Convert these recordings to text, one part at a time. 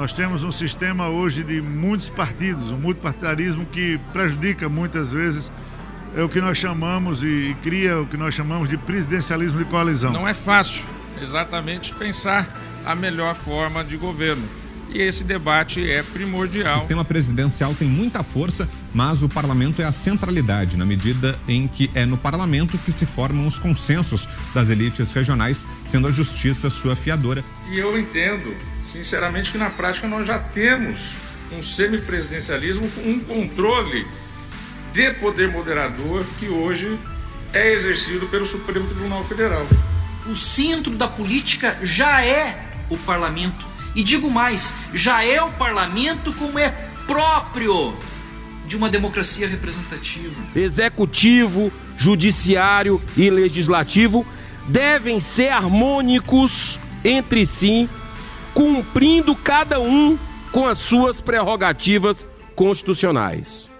Nós temos um sistema hoje de muitos partidos, um multipartidarismo que prejudica muitas vezes é o que nós chamamos e cria o que nós chamamos de presidencialismo de coalizão. Não é fácil exatamente pensar a melhor forma de governo. E esse debate é primordial. O sistema presidencial tem muita força, mas o parlamento é a centralidade, na medida em que é no parlamento que se formam os consensos das elites regionais, sendo a justiça sua fiadora. E eu entendo, sinceramente, que na prática nós já temos um semipresidencialismo com um controle de poder moderador que hoje é exercido pelo Supremo Tribunal Federal. O centro da política já é o parlamento. E digo mais, já é o parlamento como é próprio de uma democracia representativa. Executivo, judiciário e legislativo devem ser harmônicos entre si, cumprindo cada um com as suas prerrogativas constitucionais.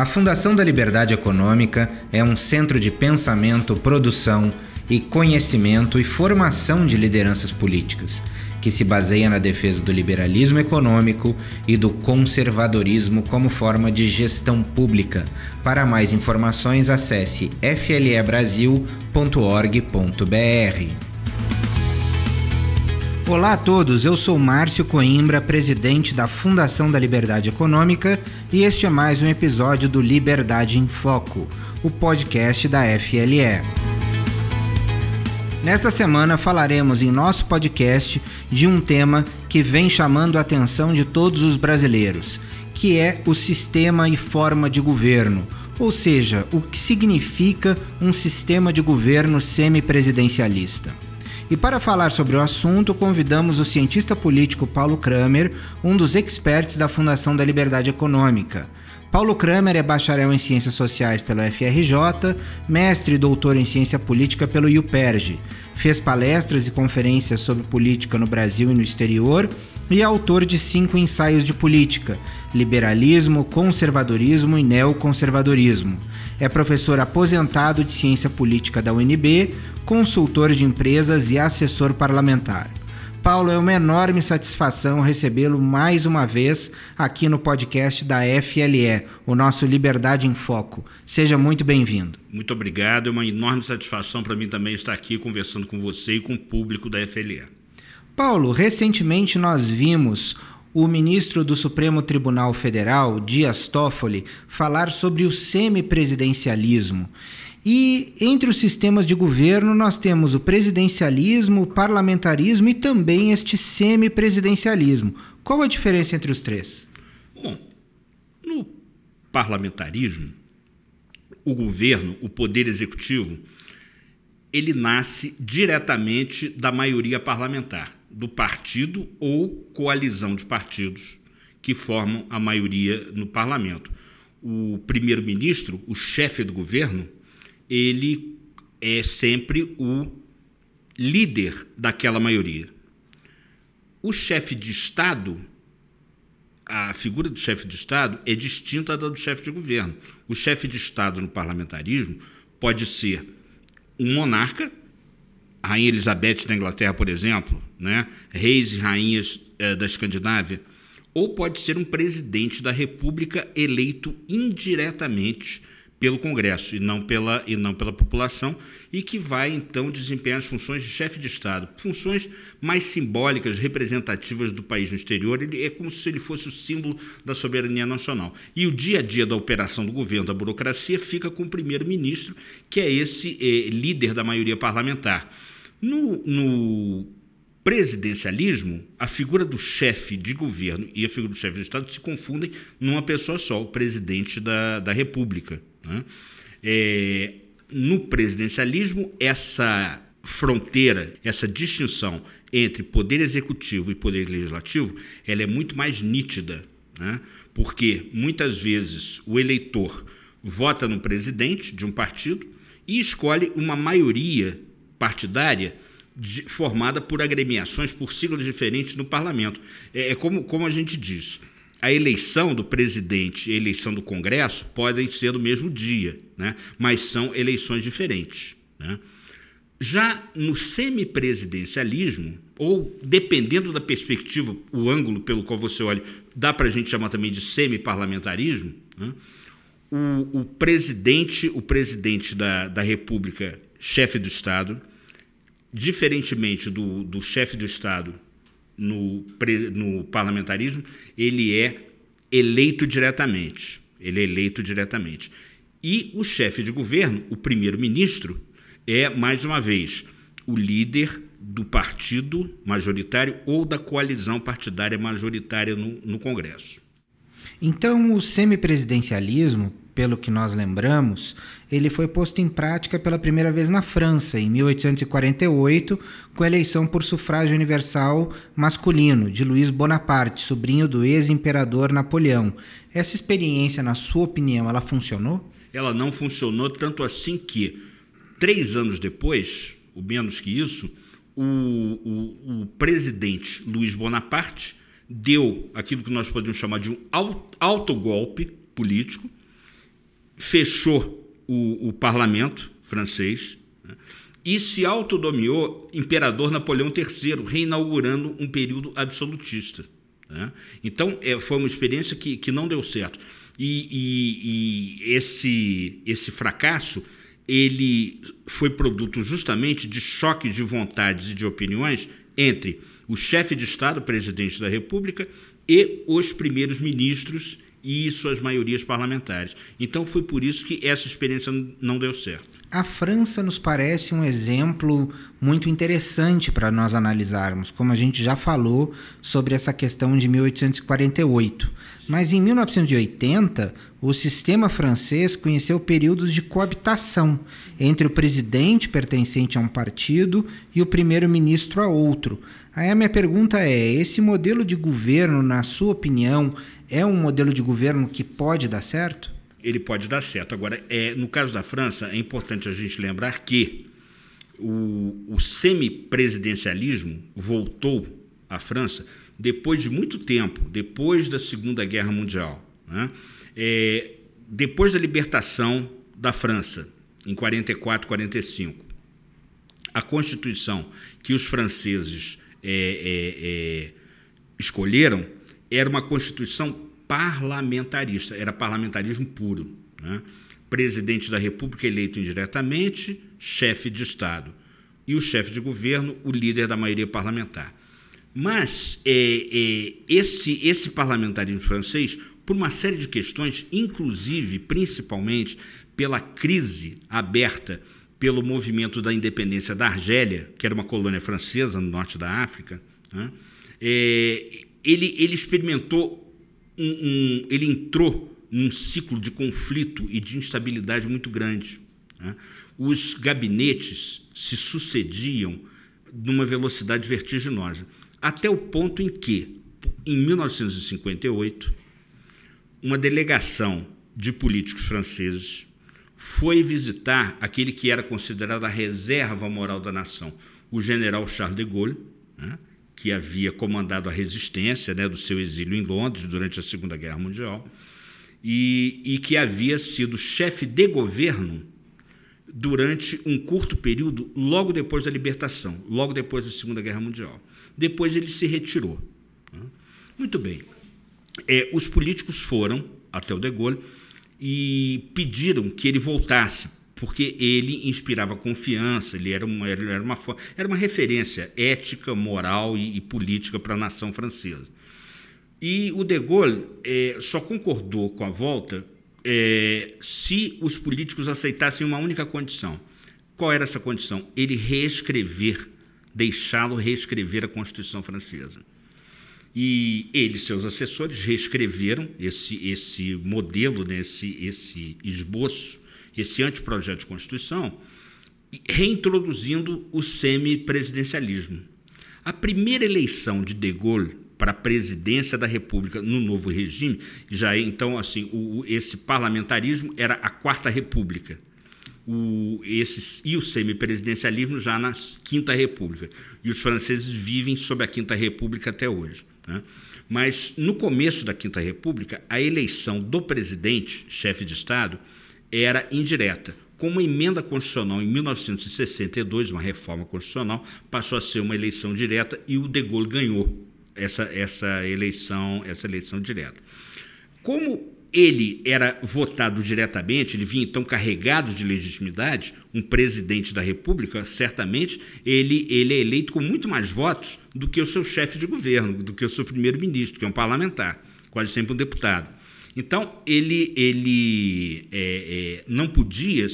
A Fundação da Liberdade Econômica é um centro de pensamento, produção e conhecimento e formação de lideranças políticas, que se baseia na defesa do liberalismo econômico e do conservadorismo como forma de gestão pública. Para mais informações, acesse flebrasil.org.br. Olá a todos, eu sou Márcio Coimbra, presidente da Fundação da Liberdade Econômica, e este é mais um episódio do Liberdade em Foco, o podcast da FLE. Nesta semana falaremos em nosso podcast de um tema que vem chamando a atenção de todos os brasileiros, que é o sistema e forma de governo, ou seja, o que significa um sistema de governo semipresidencialista. E para falar sobre o assunto, convidamos o cientista político Paulo Kramer, um dos experts da Fundação da Liberdade Econômica. Paulo Kramer é bacharel em Ciências Sociais pela FRJ, mestre e doutor em Ciência Política pelo IUPERJ. Fez palestras e conferências sobre política no Brasil e no exterior e é autor de cinco ensaios de política: liberalismo, conservadorismo e neoconservadorismo. É professor aposentado de Ciência Política da UNB, consultor de empresas e assessor parlamentar. Paulo, é uma enorme satisfação recebê-lo mais uma vez aqui no podcast da FLE, o nosso Liberdade em Foco. Seja muito bem-vindo. Muito obrigado, é uma enorme satisfação para mim também estar aqui conversando com você e com o público da FLE. Paulo, recentemente nós vimos o ministro do Supremo Tribunal Federal, Dias Toffoli, falar sobre o semipresidencialismo. E entre os sistemas de governo nós temos o presidencialismo, o parlamentarismo e também este semipresidencialismo. Qual a diferença entre os três? Bom, no parlamentarismo, o governo, o poder executivo, ele nasce diretamente da maioria parlamentar, do partido ou coalizão de partidos que formam a maioria no parlamento. O primeiro-ministro, o chefe do governo, ele é sempre o líder daquela maioria. O chefe de Estado, a figura do chefe de Estado é distinta da do chefe de governo. O chefe de Estado no parlamentarismo pode ser um monarca, a Rainha Elizabeth da Inglaterra, por exemplo, né? reis e rainhas eh, da Escandinávia, ou pode ser um presidente da República eleito indiretamente pelo Congresso e não pela, e não pela população, e que vai então desempenhar as funções de chefe de Estado, funções mais simbólicas, representativas do país no exterior. Ele é como se ele fosse o símbolo da soberania nacional. E o dia a dia da operação do governo, da burocracia, fica com o primeiro-ministro, que é esse é, líder da maioria parlamentar. No, no presidencialismo, a figura do chefe de governo e a figura do chefe de Estado se confundem numa pessoa só, o presidente da, da República. Né? É, no presidencialismo, essa fronteira, essa distinção entre poder executivo e poder legislativo, ela é muito mais nítida, né? porque muitas vezes o eleitor vota no presidente de um partido e escolhe uma maioria partidária de, formada por agremiações, por siglas diferentes no parlamento. É, é como, como a gente diz, a eleição do presidente e a eleição do Congresso podem ser no mesmo dia, né? mas são eleições diferentes. Né? Já no semipresidencialismo, ou dependendo da perspectiva, o ângulo pelo qual você olha, dá para a gente chamar também de semiparlamentarismo, né? o, o, presidente, o presidente da, da República, chefe do Estado, diferentemente do, do chefe do Estado no, no parlamentarismo, ele é eleito diretamente. Ele é eleito diretamente. E o chefe de governo, o primeiro-ministro, é, mais uma vez, o líder do partido majoritário ou da coalizão partidária majoritária no, no Congresso. Então, o semipresidencialismo, pelo que nós lembramos, ele foi posto em prática pela primeira vez na França, em 1848, com a eleição por sufrágio universal masculino de Luiz Bonaparte, sobrinho do ex-imperador Napoleão. Essa experiência, na sua opinião, ela funcionou? Ela não funcionou tanto assim que, três anos depois, ou menos que isso, o, o, o presidente Luiz Bonaparte deu aquilo que nós podemos chamar de um autogolpe político, fechou o, o parlamento francês né, e se autodomiou imperador Napoleão III, reinaugurando um período absolutista. Né? Então, é, foi uma experiência que, que não deu certo. E, e, e esse, esse fracasso ele foi produto justamente de choque de vontades e de opiniões entre o chefe de Estado, presidente da República, e os primeiros ministros e suas maiorias parlamentares. Então foi por isso que essa experiência não deu certo. A França nos parece um exemplo muito interessante para nós analisarmos, como a gente já falou sobre essa questão de 1848. Mas em 1980, o sistema francês conheceu períodos de coabitação entre o presidente pertencente a um partido e o primeiro-ministro a outro. Aí a minha pergunta é: esse modelo de governo, na sua opinião, é um modelo de governo que pode dar certo? Ele pode dar certo. Agora, é, no caso da França, é importante a gente lembrar que o, o semipresidencialismo voltou à França depois de muito tempo, depois da Segunda Guerra Mundial. Né? É, depois da libertação da França, em 44, 45, a Constituição que os franceses é, é, é, escolheram era uma Constituição parlamentarista, era parlamentarismo puro. Né? Presidente da República eleito indiretamente, chefe de Estado. E o chefe de governo, o líder da maioria parlamentar. Mas é, é, esse, esse parlamentarismo francês, por uma série de questões, inclusive, principalmente, pela crise aberta pelo movimento da independência da Argélia, que era uma colônia francesa no norte da África, né? é, ele, ele experimentou, um, um, ele entrou num ciclo de conflito e de instabilidade muito grande. Né? Os gabinetes se sucediam numa velocidade vertiginosa, até o ponto em que, em 1958, uma delegação de políticos franceses foi visitar aquele que era considerado a reserva moral da nação, o general Charles de Gaulle, né, que havia comandado a resistência né, do seu exílio em Londres durante a Segunda Guerra Mundial, e, e que havia sido chefe de governo durante um curto período, logo depois da libertação, logo depois da Segunda Guerra Mundial. Depois ele se retirou. Né. Muito bem. É, os políticos foram até o de Gaulle e pediram que ele voltasse, porque ele inspirava confiança, ele era uma, era uma, era uma referência ética, moral e, e política para a nação francesa. E o de Gaulle é, só concordou com a volta é, se os políticos aceitassem uma única condição. Qual era essa condição? Ele reescrever, deixá-lo reescrever a Constituição Francesa. E ele e seus assessores reescreveram esse, esse modelo, né, esse, esse esboço, esse anteprojeto de Constituição, reintroduzindo o semipresidencialismo. A primeira eleição de De Gaulle para a presidência da República no novo regime, já é, então assim, o, esse parlamentarismo era a quarta república. O, esse, e o semipresidencialismo já na quinta república. E os franceses vivem sob a quinta república até hoje. Né? Mas no começo da Quinta República, a eleição do presidente, chefe de Estado, era indireta, Com uma emenda constitucional em 1962, uma reforma constitucional, passou a ser uma eleição direta e o De Gaulle ganhou essa, essa eleição, essa eleição direta. Como ele era votado diretamente, ele vinha então carregado de legitimidade, um presidente da República, certamente, ele, ele é eleito com muito mais votos do que o seu chefe de governo, do que o seu primeiro-ministro, que é um parlamentar, quase sempre um deputado. Então, ele, ele é, é, não podia é,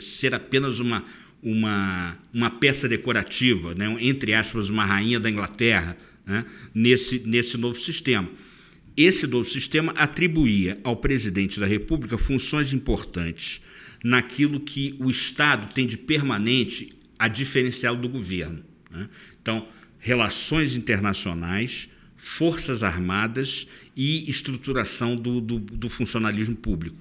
ser apenas uma, uma, uma peça decorativa, né? entre aspas, uma rainha da Inglaterra, né? nesse, nesse novo sistema esse novo sistema atribuía ao presidente da República funções importantes naquilo que o Estado tem de permanente a diferencial do governo. Né? Então, relações internacionais, forças armadas e estruturação do, do, do funcionalismo público.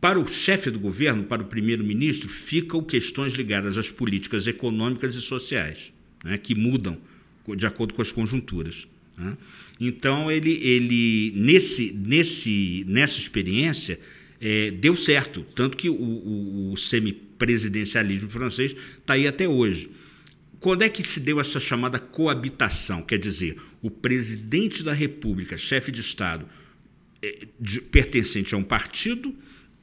Para o chefe do governo, para o primeiro-ministro, ficam questões ligadas às políticas econômicas e sociais, né, que mudam de acordo com as conjunturas. Né? Então, ele, ele nesse, nesse, nessa experiência, é, deu certo. Tanto que o, o, o semipresidencialismo francês está aí até hoje. Quando é que se deu essa chamada coabitação? Quer dizer, o presidente da República, chefe de Estado, é, de, pertencente a um partido,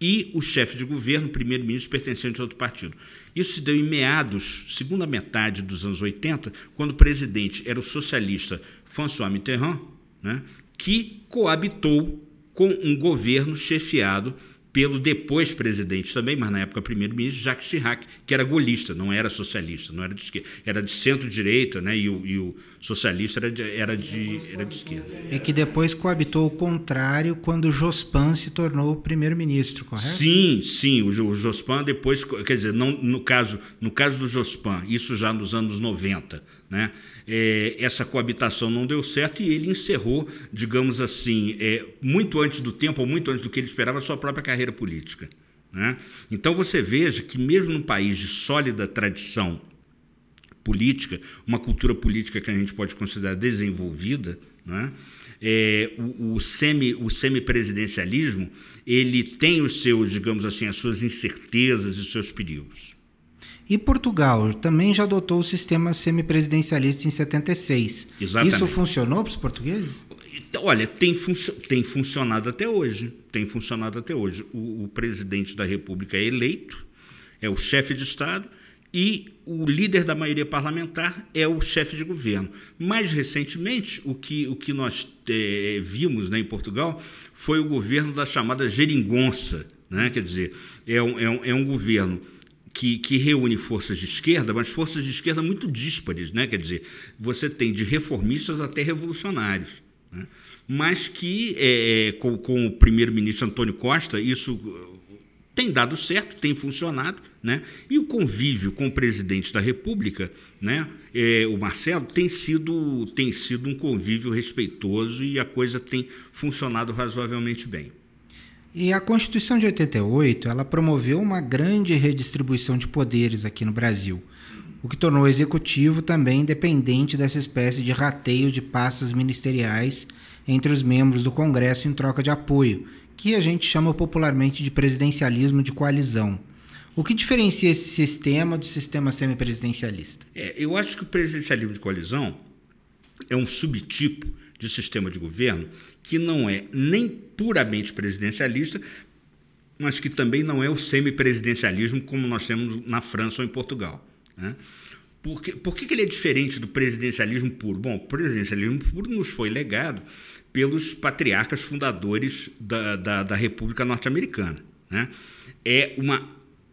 e o chefe de governo, primeiro-ministro, pertencente a outro partido. Isso se deu em meados, segunda metade dos anos 80, quando o presidente era o socialista François Mitterrand, né, que coabitou com um governo chefiado pelo depois presidente também, mas na época primeiro-ministro, Jacques Chirac, que era golista, não era socialista, não era de esquerda, era de centro-direita, né? E o, e o, socialista era de, era, de, era de esquerda. E que depois coabitou o contrário quando Jospin se tornou primeiro-ministro, correto? Sim, sim. O, o Jospin depois, quer dizer, não, no, caso, no caso do Jospin, isso já nos anos 90, né? É, essa coabitação não deu certo e ele encerrou, digamos assim, é, muito antes do tempo, ou muito antes do que ele esperava, a sua própria carreira política. Né? Então você veja que, mesmo num país de sólida tradição política, uma cultura política que a gente pode considerar desenvolvida, né? é, o, o, semi, o semipresidencialismo ele tem os seus, digamos assim, as suas incertezas e os seus perigos. E Portugal também já adotou o sistema semipresidencialista em 76. Exatamente. Isso funcionou para os portugueses? Então, olha, tem, funcio tem funcionado até hoje. Tem funcionado até hoje. O, o presidente da República é eleito, é o chefe de Estado, e o líder da maioria parlamentar é o chefe de governo. Mais recentemente, o que, o que nós é, vimos né, em Portugal foi o governo da chamada geringonça. Né? Quer dizer, é um, é um, é um governo que, que, reúne forças de esquerda, mas forças de esquerda muito díspares, né? quer dizer, você tem de reformistas até revolucionários. Né? Mas que, é, é com, com, o primeiro-ministro Antônio Costa, isso uh, tem dado certo, tem funcionado, né? e o convívio com o presidente da República, né? É, o Marcelo, tem sido, tem sido um convívio respeitoso e a coisa tem funcionado razoavelmente bem. E a Constituição de 88, ela promoveu uma grande redistribuição de poderes aqui no Brasil, o que tornou o executivo também independente dessa espécie de rateio de pastas ministeriais entre os membros do Congresso em troca de apoio, que a gente chama popularmente de presidencialismo de coalizão. O que diferencia esse sistema do sistema semipresidencialista? É, eu acho que o presidencialismo de coalizão é um subtipo de sistema de governo que não é nem puramente presidencialista, mas que também não é o semipresidencialismo como nós temos na França ou em Portugal. Né? Por, que, por que ele é diferente do presidencialismo puro? Bom, o presidencialismo puro nos foi legado pelos patriarcas fundadores da, da, da República Norte-Americana. Né? É uma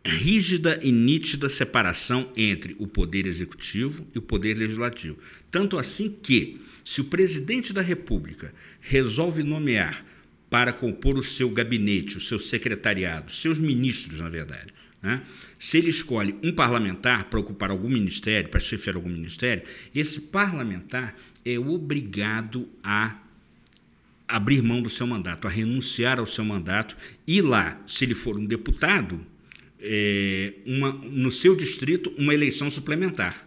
rígida e nítida separação entre o poder executivo e o poder legislativo. Tanto assim que se o presidente da República resolve nomear para compor o seu gabinete, o seu secretariado, seus ministros, na verdade, né? se ele escolhe um parlamentar para ocupar algum ministério, para chefiar algum ministério, esse parlamentar é obrigado a abrir mão do seu mandato, a renunciar ao seu mandato e lá, se ele for um deputado, é, uma, no seu distrito, uma eleição suplementar.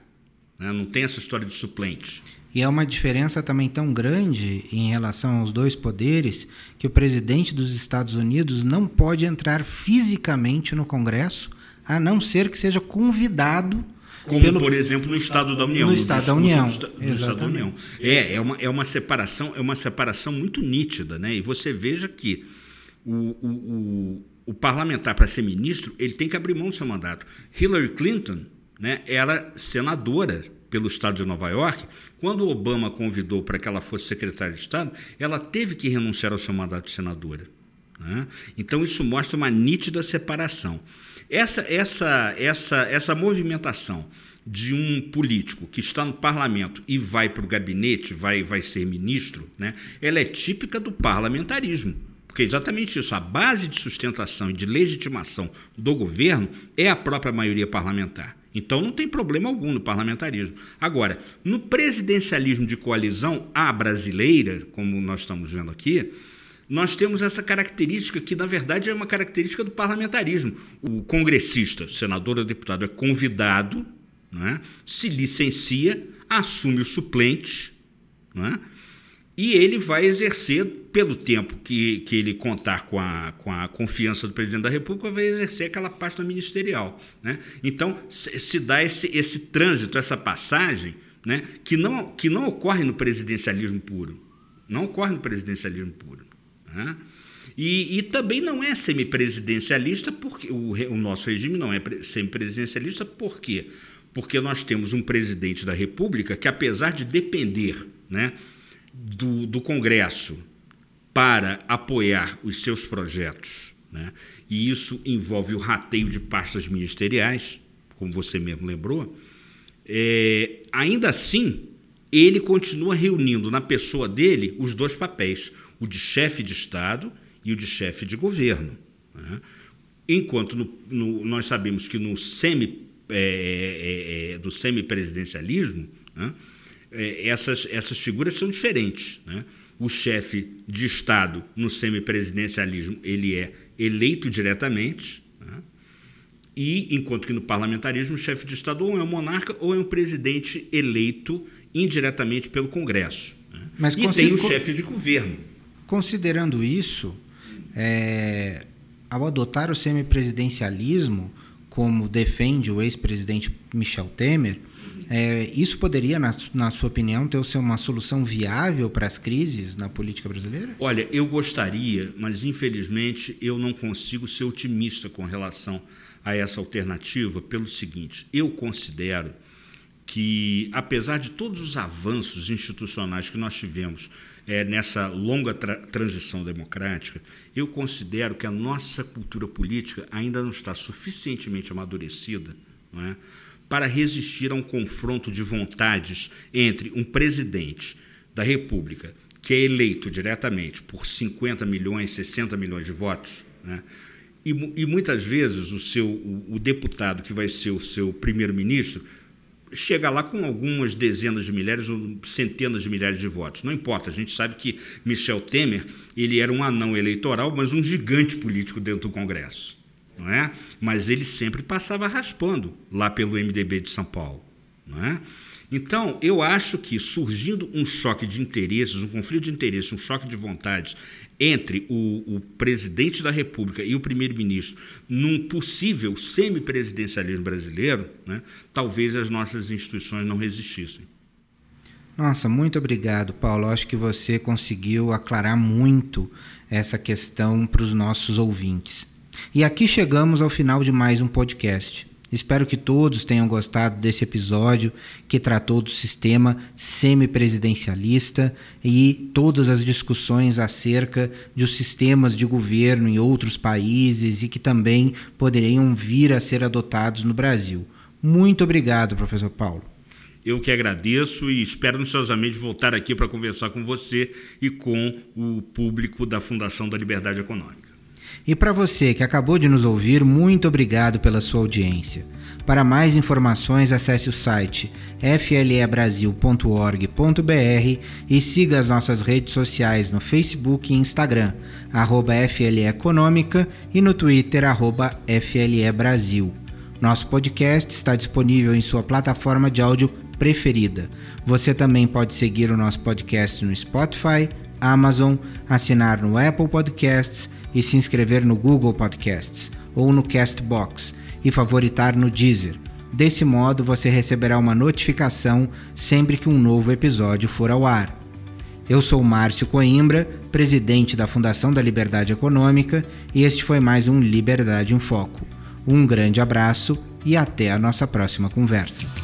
Né? Não tem essa história de suplente. E é uma diferença também tão grande em relação aos dois poderes que o presidente dos Estados Unidos não pode entrar fisicamente no Congresso, a não ser que seja convidado. Como, pelo... por exemplo, no Estado da União. No, no Estado da União. Do, do Estado da União. É, é uma, é uma separação, é uma separação muito nítida, né? E você veja que o, o, o, o parlamentar, para ser ministro, ele tem que abrir mão do seu mandato. Hillary Clinton né, era senadora pelo estado de Nova York, quando Obama convidou para que ela fosse secretária de Estado, ela teve que renunciar ao seu mandato de senadora. Né? Então isso mostra uma nítida separação. Essa, essa, essa, essa movimentação de um político que está no parlamento e vai para o gabinete, vai, vai ser ministro, né? ela é típica do parlamentarismo. Porque é exatamente isso, a base de sustentação e de legitimação do governo é a própria maioria parlamentar. Então não tem problema algum no parlamentarismo. Agora, no presidencialismo de coalizão, a brasileira, como nós estamos vendo aqui, nós temos essa característica que, na verdade, é uma característica do parlamentarismo. O congressista, senador ou deputado, é convidado, né, se licencia, assume os suplentes, né, e ele vai exercer, pelo tempo que, que ele contar com a, com a confiança do presidente da República, vai exercer aquela pasta ministerial. Né? Então, se dá esse, esse trânsito, essa passagem, né, que, não, que não ocorre no presidencialismo puro. Não ocorre no presidencialismo puro. Né? E, e, também não é semipresidencialista, porque o, o nosso regime não é semipresidencialista, por quê? Porque nós temos um presidente da República que, apesar de depender né, do, do Congresso para apoiar os seus projetos, né? e isso envolve o rateio de pastas ministeriais, como você mesmo lembrou, é, ainda assim, ele continua reunindo na pessoa dele os dois papéis, o de chefe de Estado e o de chefe de governo. Né? Enquanto no, no, nós sabemos que no semi, é, é, é do semipresidencialismo, né? É, essas, essas figuras são diferentes. Né? O chefe de Estado no semipresidencialismo ele é eleito diretamente, né? e enquanto que no parlamentarismo o chefe de Estado ou é um monarca ou é um presidente eleito indiretamente pelo Congresso. Né? Mas e tem o chefe de governo. Considerando isso, é, ao adotar o semipresidencialismo, como defende o ex-presidente Michel Temer, é, isso poderia, na, na, sua opinião, ter uma solução viável para as crises na política brasileira? Olha, eu gostaria, mas infelizmente eu não consigo ser otimista com relação a essa alternativa, pelo seguinte: eu considero que, apesar de todos os avanços institucionais que nós tivemos é, nessa longa tra transição democrática, eu considero que a nossa cultura política ainda não está suficientemente amadurecida. Não é? Para resistir a um confronto de vontades entre um presidente da República, que é eleito diretamente por 50 milhões, 60 milhões de votos, né? e, e, muitas vezes o, seu, o, o deputado que vai ser o seu primeiro-ministro chega lá com algumas dezenas de milhares ou centenas de milhares de votos. Não importa, a gente sabe que Michel Temer ele era um anão eleitoral, mas um gigante político dentro do Congresso é? Mas ele sempre passava raspando lá pelo MDB de São Paulo, é? Então, eu acho que surgindo um choque de interesses, um conflito de interesses, um choque de vontades entre o, o presidente da República e o primeiro-ministro num possível semipresidencialismo brasileiro, né, talvez as nossas instituições não resistissem. Nossa, muito obrigado, Paulo. Acho que você conseguiu aclarar muito essa questão para os nossos ouvintes. E aqui chegamos ao final de mais um podcast. Espero que todos tenham gostado desse episódio que tratou do sistema semipresidencialista e todas as discussões acerca dos sistemas de governo em outros países e que também poderiam vir a ser adotados no Brasil. Muito obrigado, professor Paulo. Eu que agradeço e espero ansiosamente voltar aqui para conversar com você e com o público da Fundação da Liberdade Econômica. E para você que acabou de nos ouvir, muito obrigado pela sua audiência. Para mais informações, acesse o site flebrasil.org.br e siga as nossas redes sociais no Facebook e Instagram, arroba FLE Econômica e no Twitter, arroba FLE Brasil. Nosso podcast está disponível em sua plataforma de áudio preferida. Você também pode seguir o nosso podcast no Spotify, Amazon, assinar no Apple Podcasts e se inscrever no Google Podcasts ou no Castbox e favoritar no Deezer. Desse modo, você receberá uma notificação sempre que um novo episódio for ao ar. Eu sou Márcio Coimbra, presidente da Fundação da Liberdade Econômica, e este foi mais um Liberdade em Foco. Um grande abraço e até a nossa próxima conversa.